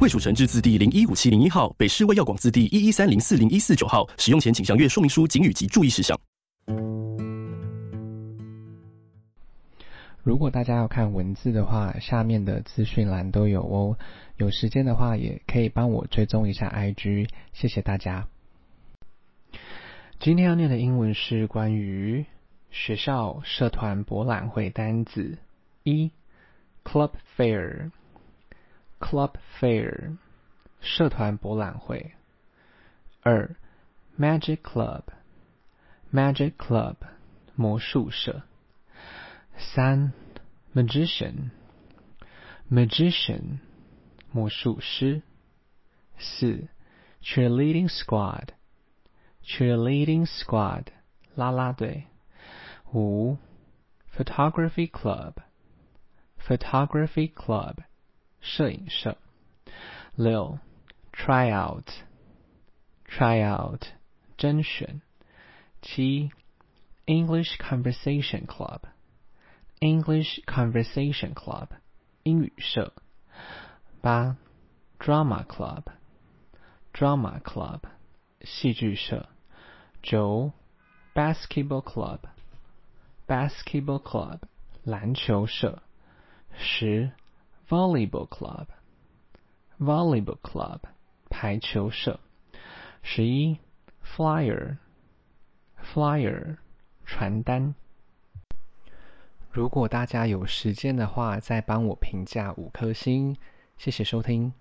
卫署成制字第零一五七零一号，北市卫药广字第一一三零四零一四九号。使用前请详阅说明书、警语及注意事项。如果大家要看文字的话，下面的资讯栏都有哦。有时间的话，也可以帮我追踪一下 IG，谢谢大家。今天要念的英文是关于学校社团博览会单字：一，club Fair fair，club fair，社团博览会；二，magic club，magic club，魔术社。三，magician，magician，魔术师。四，cheerleading squad，cheerleading squad，啦啦队。五，photography club，photography club， 摄影社。六，tryout，tryout，甄选。七，English conversation club。English Conversation Club，英语社。八，Drama Club，Drama Club，戏剧社。九，Basketball Club，Basketball Club，篮球社。十 ，Volleyball Club，Volleyball Club，排球社。十一，Flyer，Flyer，传单。如果大家有时间的话，再帮我评价五颗星，谢谢收听。